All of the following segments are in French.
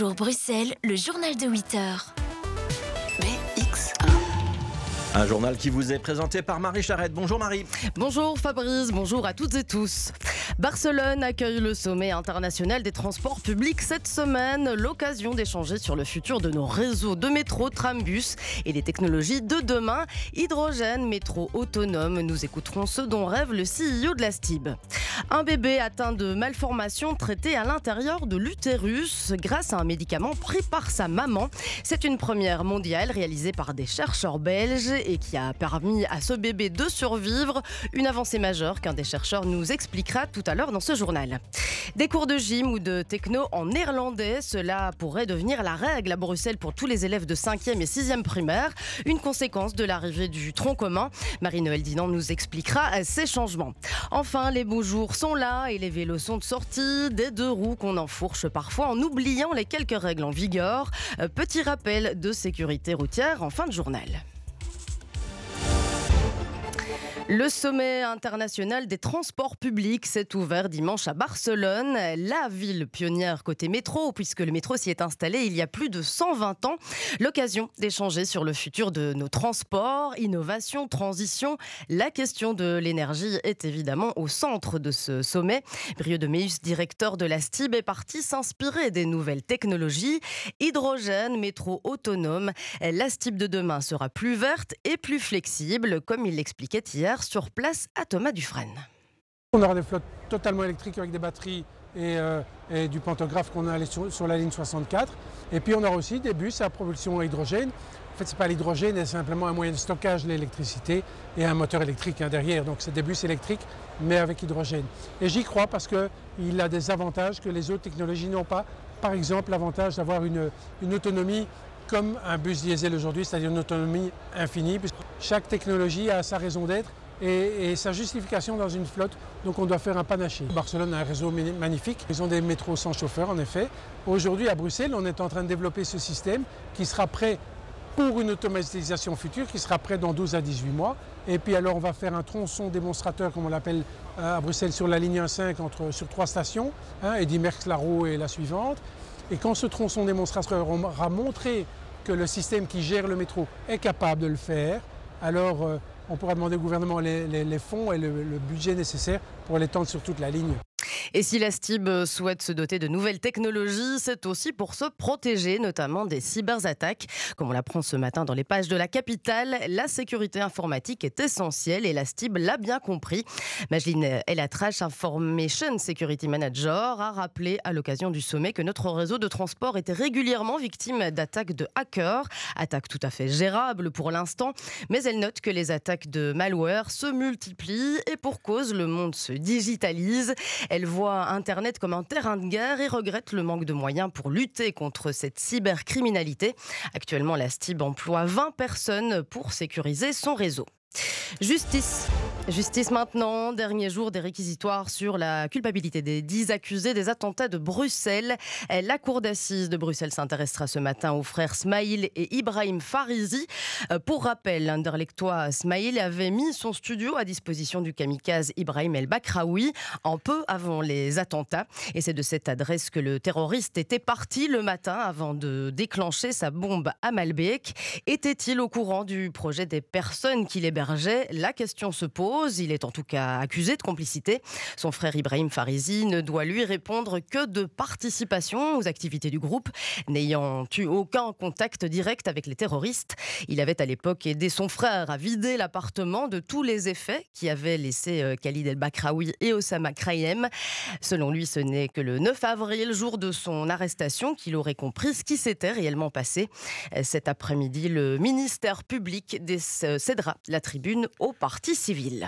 Bonjour Bruxelles, le journal de 8 heures. BX1. Un journal qui vous est présenté par Marie Charrette. Bonjour Marie. Bonjour Fabrice, bonjour à toutes et tous. Barcelone accueille le sommet international des transports publics cette semaine, l'occasion d'échanger sur le futur de nos réseaux de métro, trambus et les technologies de demain. Hydrogène, métro autonome, nous écouterons ce dont rêve le CEO de la STIB. Un bébé atteint de malformations traité à l'intérieur de l'utérus grâce à un médicament pris par sa maman. C'est une première mondiale réalisée par des chercheurs belges et qui a permis à ce bébé de survivre. Une avancée majeure qu'un des chercheurs nous expliquera tout à l'heure dans ce journal. Des cours de gym ou de techno en néerlandais, cela pourrait devenir la règle à Bruxelles pour tous les élèves de 5e et 6e primaire, une conséquence de l'arrivée du tronc commun. Marie-Noël Dinan nous expliquera ces changements. Enfin, les beaux jours sont là et les vélos sont de sortie, des deux roues qu'on enfourche parfois en oubliant les quelques règles en vigueur. Euh, Petit rappel de sécurité routière en fin de journal. Le sommet international des transports publics s'est ouvert dimanche à Barcelone, la ville pionnière côté métro, puisque le métro s'y est installé il y a plus de 120 ans. L'occasion d'échanger sur le futur de nos transports, innovation, transition. La question de l'énergie est évidemment au centre de ce sommet. Brieux de Meus, directeur de la STIB, est parti s'inspirer des nouvelles technologies. Hydrogène, métro autonome. La STIB de demain sera plus verte et plus flexible, comme il l'expliquait hier sur place à Thomas Dufresne. On aura des flottes totalement électriques avec des batteries et, euh, du pantographe qu'on a allé sur, sur, la ligne 64. Et puis on aura aussi des bus à propulsion à hydrogène. En fait, ce n'est pas l'hydrogène, c'est simplement un moyen de stockage de l'électricité et un moteur électrique hein, derrière. Donc c'est des bus électriques, mais avec hydrogène. Et j'y crois parce qu'il a des avantages que les autres technologies n'ont pas. Par exemple, l'avantage d'avoir une, une autonomie comme un bus diesel aujourd'hui, c'est-à-dire une autonomie infinie. Chaque technologie a sa raison d'être et, sa justification dans une flotte. Donc on doit faire un panaché. Barcelone a un réseau magnifique. Ils ont des métros sans chauffeur en effet. Aujourd'hui à Bruxelles, on est en train de développer ce système qui sera prêt pour une automatisation future qui sera prêt dans 12 à 18 mois. Et puis alors on va faire un tronçon démonstrateur, comme on l'appelle à Bruxelles, sur la ligne 1.5 entre, sur trois stations, hein, Eddy Merckx-Laro et la suivante. Et quand ce tronçon démonstrateur aura montré que le système qui gère le métro est capable de le faire, alors euh, on pourra demander au gouvernement les, fonds et le, le budget nécessaire pour l'étendre sur toute la ligne. Et si la STIB souhaite se doter de nouvelles technologies, c'est aussi pour se protéger, notamment des cyberattaques. Comme on l'apprend ce matin dans les pages de la capitale, la sécurité informatique est essentielle et la STIB l'a bien compris. Mageline Elatrache, Information Security Manager, a rappelé à l'occasion du sommet que notre réseau de transport était régulièrement victime d'attaques de hackers, attaques tout à fait gérables pour l'instant, mais elle note que les attaques de malware se multiplient et pour cause, le monde se digitalise. Elle Internet comme un terrain de guerre et regrette le manque de moyens pour lutter contre cette cybercriminalité. Actuellement, la STIB emploie 20 personnes pour sécuriser son réseau. Justice. Justice maintenant, dernier jour des réquisitoires sur la culpabilité des 10 accusés des attentats de Bruxelles. La cour d'assises de Bruxelles s'intéressera ce matin aux frères Smaïl et Ibrahim Farizi. Pour rappel, l'interlectoire Smaïl avait mis son studio à disposition du kamikaze Ibrahim El Bakraoui un peu avant les attentats. Et c'est de cette adresse que le terroriste était parti le matin avant de déclencher sa bombe à Malbec. Était-il au courant du projet des personnes qui l'hébergeaient La question se pose. Il est en tout cas accusé de complicité. Son frère Ibrahim Farizi ne doit lui répondre que de participation aux activités du groupe, n'ayant eu aucun contact direct avec les terroristes. Il avait à l'époque aidé son frère à vider l'appartement de tous les effets qui avaient laissé Khalid El-Bakraoui et Osama Krayem. Selon lui, ce n'est que le 9 avril, jour de son arrestation, qu'il aurait compris ce qui s'était réellement passé. Cet après-midi, le ministère public cédera la tribune au parti civil.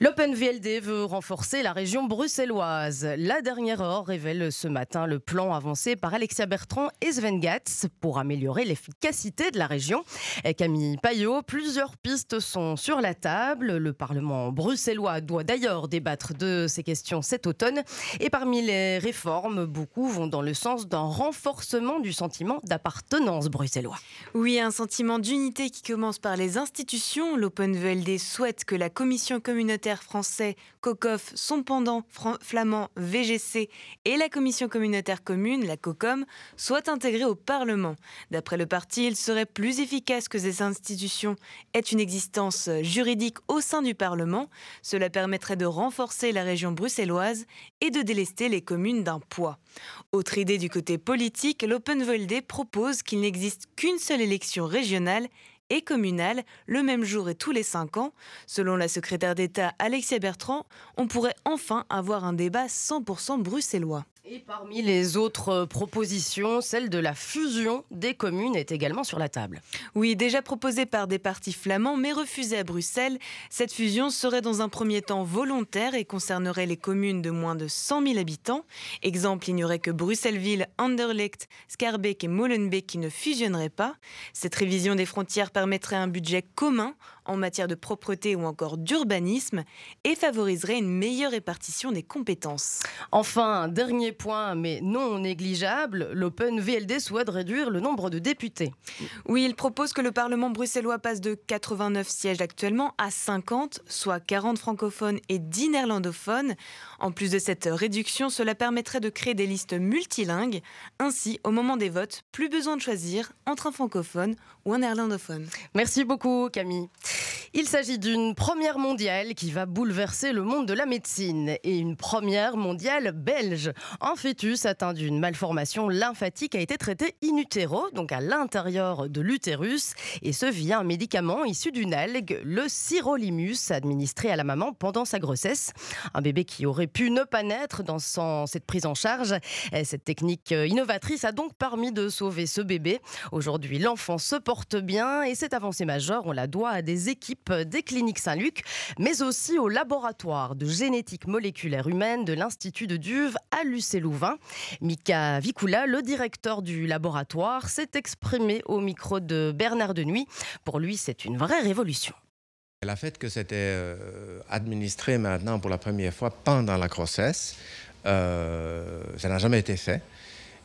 L'OpenVLD veut renforcer la région bruxelloise. La dernière heure révèle ce matin le plan avancé par Alexia Bertrand et Sven Gatz pour améliorer l'efficacité de la région. Camille Payot, plusieurs pistes sont sur la table. Le Parlement bruxellois doit d'ailleurs débattre de ces questions cet automne. Et parmi les réformes, beaucoup vont dans le sens d'un renforcement du sentiment d'appartenance bruxellois. Oui, un sentiment d'unité qui commence par les institutions. L'OpenVLD souhaite que la commission communautaire français COCOF, son pendant flamand VGC et la commission communautaire commune, la COCOM, soient intégrés au Parlement. D'après le parti, il serait plus efficace que ces institutions aient une existence juridique au sein du Parlement. Cela permettrait de renforcer la région bruxelloise et de délester les communes d'un poids. Autre idée du côté politique, l'Openvolde propose qu'il n'existe qu'une seule élection régionale et communale le même jour et tous les cinq ans. Selon la secrétaire d'État Alexia Bertrand, on pourrait enfin avoir un débat 100% bruxellois. Et parmi les autres propositions, celle de la fusion des communes est également sur la table. Oui, déjà proposée par des partis flamands mais refusée à Bruxelles, cette fusion serait dans un premier temps volontaire et concernerait les communes de moins de 100 000 habitants. Exemple, il n'y aurait que Bruxelles-Ville, Anderlecht, Scarbeck et Molenbeek qui ne fusionneraient pas. Cette révision des frontières permettrait un budget commun en matière de propreté ou encore d'urbanisme et favoriserait une meilleure répartition des compétences. Enfin, dernier point, mais non négligeable, l'Open VLD souhaite réduire le nombre de députés. Oui, il propose que le Parlement bruxellois passe de 89 sièges actuellement à 50, soit 40 francophones et 10 néerlandophones. En plus de cette réduction, cela permettrait de créer des listes multilingues. Ainsi, au moment des votes, plus besoin de choisir entre un francophone ou un néerlandophone. Merci beaucoup Camille. Il s'agit d'une première mondiale qui va bouleverser le monde de la médecine et une première mondiale belge. Un fœtus atteint d'une malformation lymphatique a été traité in utero, donc à l'intérieur de l'utérus, et ce via un médicament issu d'une algue, le sirolimus, administré à la maman pendant sa grossesse. Un bébé qui aurait pu ne pas naître dans cette prise en charge. Cette technique innovatrice a donc permis de sauver ce bébé. Aujourd'hui, l'enfant se porte bien et cette avancée majeure, on la doit à des équipes des cliniques Saint-Luc, mais aussi au laboratoire de génétique moléculaire humaine de l'Institut de Duve à Lucé-Louvain. Mika Vicula, le directeur du laboratoire, s'est exprimé au micro de Bernard Denuy. Pour lui, c'est une vraie révolution. Le fait que c'était euh, administré maintenant pour la première fois pendant la grossesse, euh, ça n'a jamais été fait.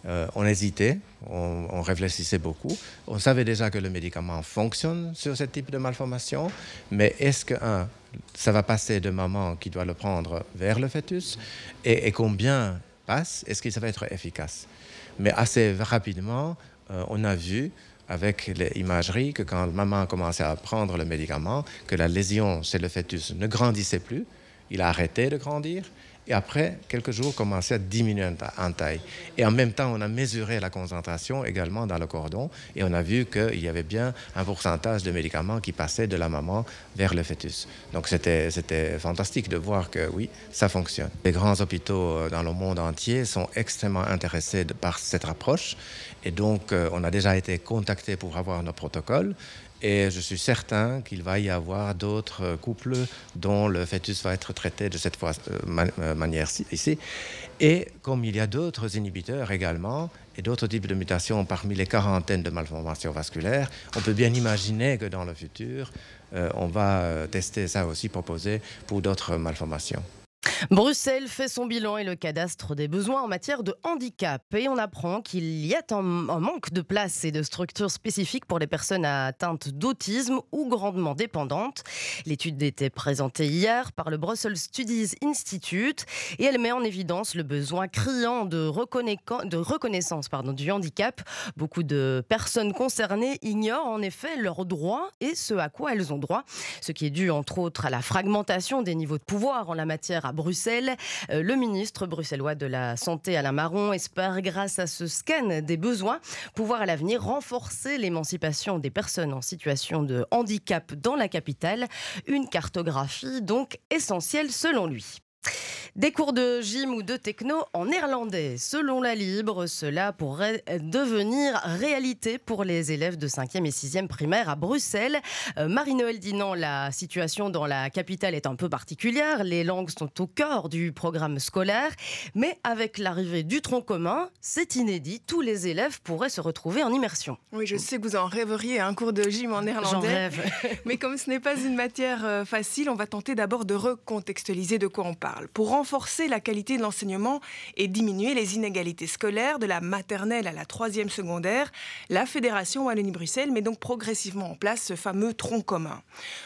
Euh, on hésitait, on, réfléchissait beaucoup. On savait déjà que le médicament fonctionne sur ce type de malformation, mais est-ce que, ça va passer de maman qui doit le prendre vers le fœtus? Et, combien passe? Est-ce que ça va être efficace? Mais assez rapidement, euh, on a vu avec l'imagerie que quand maman a commencé à prendre le médicament, que la lésion chez le fœtus ne grandissait plus, il a arrêté de grandir et après quelques jours commençait à diminuer en taille. Et en même temps, on a mesuré la concentration également dans le cordon et on a vu qu'il y avait bien un pourcentage de médicaments qui passait de la maman vers le fœtus. Donc c'était fantastique de voir que oui, ça fonctionne. Les grands hôpitaux euh, dans le monde entier sont extrêmement intéressés par cette approche et donc euh, on a déjà été contacté pour avoir nos protocoles et je suis certain qu'il va y avoir d'autres couples dont le fœtus va être traité de cette euh, euh, manière ici. Et comme il y a d'autres inhibiteurs également, et d'autres types de mutations parmi les quarantaines de malformations vasculaires, on peut bien imaginer que dans le futur, euh, on va tester ça aussi, proposer pour d'autres malformations. Bruxelles fait son bilan et le cadastre des besoins en matière de handicap. Et on apprend qu'il y a un, manque de places et de structures spécifiques pour les personnes atteintes d'autisme ou grandement dépendantes. L'étude était présentée hier par le Brussels Studies Institute et elle met en évidence le besoin criant de, reconnaissance du handicap. Beaucoup de personnes concernées ignorent en effet leurs droits et ce à quoi elles ont droit, ce qui est dû entre autres à la fragmentation des niveaux de pouvoir en la matière à Bruxelles. Euh, le ministre bruxellois de la Santé, Alain Marron, espère, grâce à ce scan des besoins, pouvoir à l'avenir renforcer l'émancipation des personnes en situation de handicap dans la capitale. Une cartographie donc essentielle selon lui. Des cours de gym ou de techno en néerlandais. Selon la Libre, cela pourrait devenir réalité pour les élèves de 5e et 6e primaire à Bruxelles. Euh, Marie-Noël Dinan, la situation dans la capitale est un peu particulière. Les langues sont au cœur du programme scolaire. Mais avec l'arrivée du tronc commun, c'est inédit. Tous les élèves pourraient se retrouver en immersion. Oui, je sais que vous en rêveriez, un cours de gym en néerlandais. rêve. mais comme ce n'est pas une matière euh, facile, on va tenter d'abord de recontextualiser de quoi on parle. Pour renforcer la qualité de l'enseignement et diminuer les inégalités scolaires de la maternelle à la troisième secondaire, la Fédération Wallonie-Bruxelles met donc progressivement en place ce fameux tronc commun.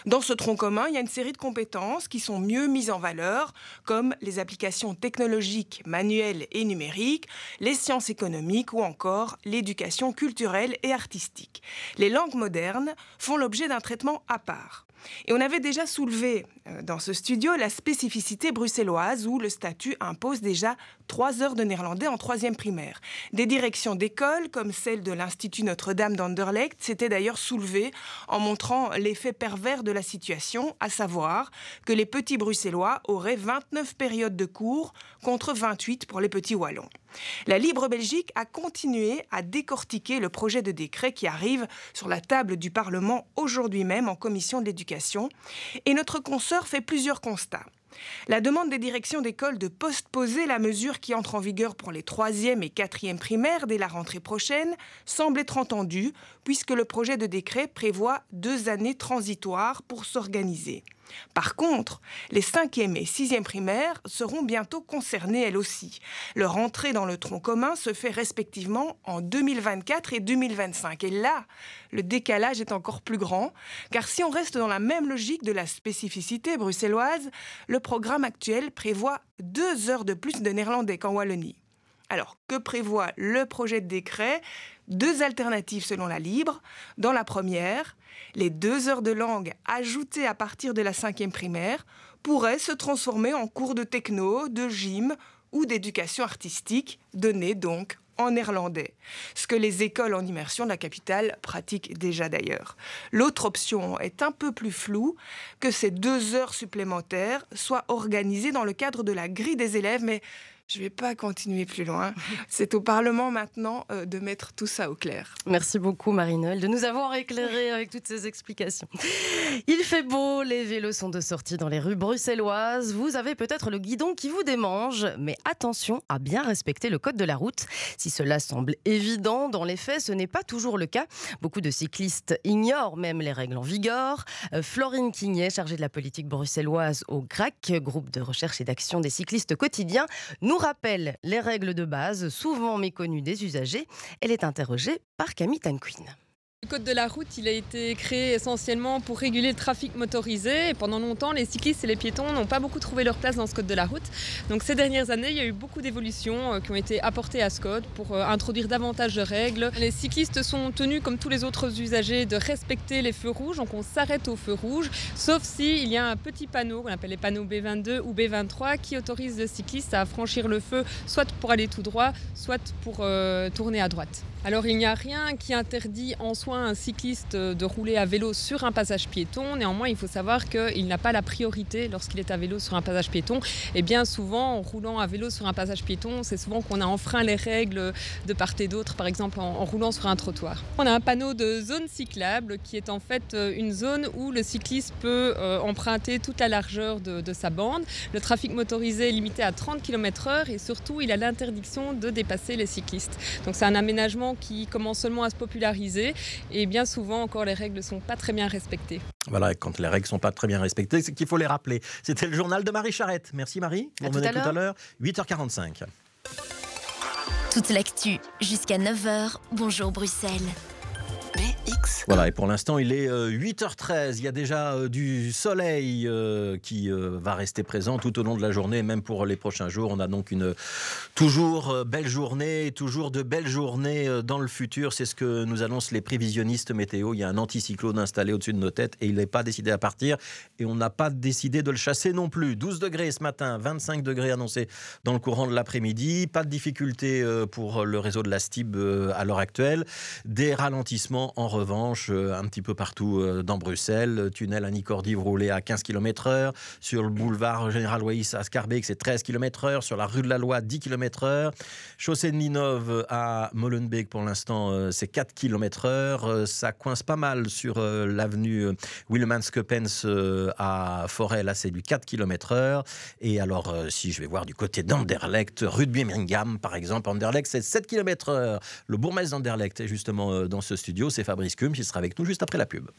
Dans ce tronc commun, il y a une série de compétences qui sont mieux mises en valeur, comme les applications technologiques, manuelles et numériques, les sciences économiques ou encore l'éducation culturelle et artistique. Les langues modernes font l'objet d'un traitement à part. Et on avait déjà soulevé euh, dans ce studio la spécificité bruxelloise où le statut impose déjà trois heures de néerlandais en troisième primaire. Des directions d'école, comme celle de l'Institut Notre-Dame d'Anderlecht, s'étaient d'ailleurs soulevées en montrant l'effet pervers de la situation, à savoir que les petits bruxellois auraient 29 périodes de cours contre 28 pour les petits wallons. La Libre Belgique a continué à décortiquer le projet de décret qui arrive sur la table du Parlement aujourd'hui même en commission de l'éducation. Et notre consoeur fait plusieurs constats. La demande des directions d'école de postposer la mesure qui entre en vigueur pour les troisième et quatrième primaires dès la rentrée prochaine semble être entendue, puisque le projet de décret prévoit deux années transitoires pour s'organiser. Par contre, les cinquième et sixième primaires seront bientôt concernées elles aussi. Leur entrée dans le tronc commun se fait respectivement en 2024 et 2025. Et là, le décalage est encore plus grand, car si on reste dans la même logique de la spécificité bruxelloise, le programme actuel prévoit deux heures de plus de néerlandais qu'en Wallonie. Alors, que prévoit le projet de décret? Deux alternatives selon la Libre. Dans la première, les deux heures de langue ajoutées à partir de la cinquième primaire pourraient se transformer en cours de techno, de gym ou d'éducation artistique, donnés donc en néerlandais, ce que les écoles en immersion de la capitale pratiquent déjà d'ailleurs. L'autre option est un peu plus floue, que ces deux heures supplémentaires soient organisées dans le cadre de la grille des élèves, mais je ne vais pas continuer plus loin. C'est au Parlement maintenant euh, de mettre tout ça au clair. Merci beaucoup Marie-Noël de nous avoir éclairé avec toutes ces explications. Il fait beau, les vélos sont de sortie dans les rues bruxelloises. Vous avez peut-être le guidon qui vous démange, mais attention à bien respecter le code de la route. Si cela semble évident, dans les faits, ce n'est pas toujours le cas. Beaucoup de cyclistes ignorent même les règles en vigueur. Euh, Florine Quignet, chargée de la politique bruxelloise au GRAC, groupe de recherche et d'action des cyclistes quotidiens, nous rappelle les règles de base, souvent méconnues des usagers. Elle est interrogée par Camille Tanquin. Le code de la route, il a été créé essentiellement pour réguler le trafic motorisé. Et pendant longtemps, les cyclistes et les piétons n'ont pas beaucoup trouvé leur place dans ce code de la route. Donc ces dernières années, il y a eu beaucoup d'évolutions euh, qui ont été apportées à ce code pour euh, introduire davantage de règles. Les cyclistes sont tenus, comme tous les autres usagers, de respecter les feux rouges. Donc on s'arrête aux feux rouges, sauf s'il y a un petit panneau, qu'on appelle les panneaux B22 ou B23, qui autorise le cycliste à franchir le feu, soit pour aller tout droit, soit pour euh, tourner à droite. Alors il n'y a rien qui interdit en soi un cycliste de rouler à vélo sur un passage piéton. Néanmoins, il faut savoir qu'il n'a pas la priorité lorsqu'il est à vélo sur un passage piéton. Et bien souvent, en roulant à vélo sur un passage piéton, c'est souvent qu'on a enfreint les règles de part et d'autre, par exemple en, roulant sur un trottoir. On a un panneau de zone cyclable qui est en fait euh, une zone où le cycliste peut euh, emprunter toute la largeur de, de sa bande. Le trafic motorisé est limité à 30 km/h et surtout, il a l'interdiction de dépasser les cyclistes. Donc c'est un aménagement qui commence seulement à se populariser et bien souvent encore les règles ne sont pas très bien respectées. Voilà, quand les règles ne sont pas très bien respectées, c'est qu'il faut les rappeler. C'était le journal de Marie Charrette. Merci Marie. Tout à tout à l'heure, 8h45. Toute l'actu jusqu'à 9h. Bonjour Bruxelles. BX1. Voilà, et pour l'instant, il est euh, 8h13. Il y a déjà euh, du soleil euh, qui euh, va rester présent tout au long de la journée, même pour les prochains jours. On a donc une toujours euh, belle journée, toujours de belles journées euh, dans le futur. C'est ce que nous annoncent les prévisionnistes météo. Il y a un anticyclone installé au-dessus de nos têtes et il n'est pas décidé à partir. Et on n'a pas décidé de le chasser non plus. 12 degrés ce matin, 25 degrés annoncés dans le courant de l'après-midi. Pas de difficulté euh, pour le réseau de la STIB euh, à l'heure actuelle. Des ralentissements en revanche euh, un petit peu partout euh, dans Bruxelles. Tunnel à Nicordive roulé à 15 km/h. Sur le boulevard Général Weiss à Scarbeck, c'est 13 km/h. Sur la rue de la Loi, 10 km/h. Chaussée de Ninove à Molenbeek, pour l'instant, euh, c'est 4 km/h. Ça coince pas mal sur l'avenue Willemans-Coppens euh, à Forêt. Là, c'est du 4 km/h. Et alors, si je vais voir du côté d'Anderlecht, rue de Birmingham, par exemple, Anderlecht, c'est 7 km/h. Le bourgmestre d'Anderlecht est justement dans ce studio. C'est Fabrice Cum qui sera avec nous juste après la pub.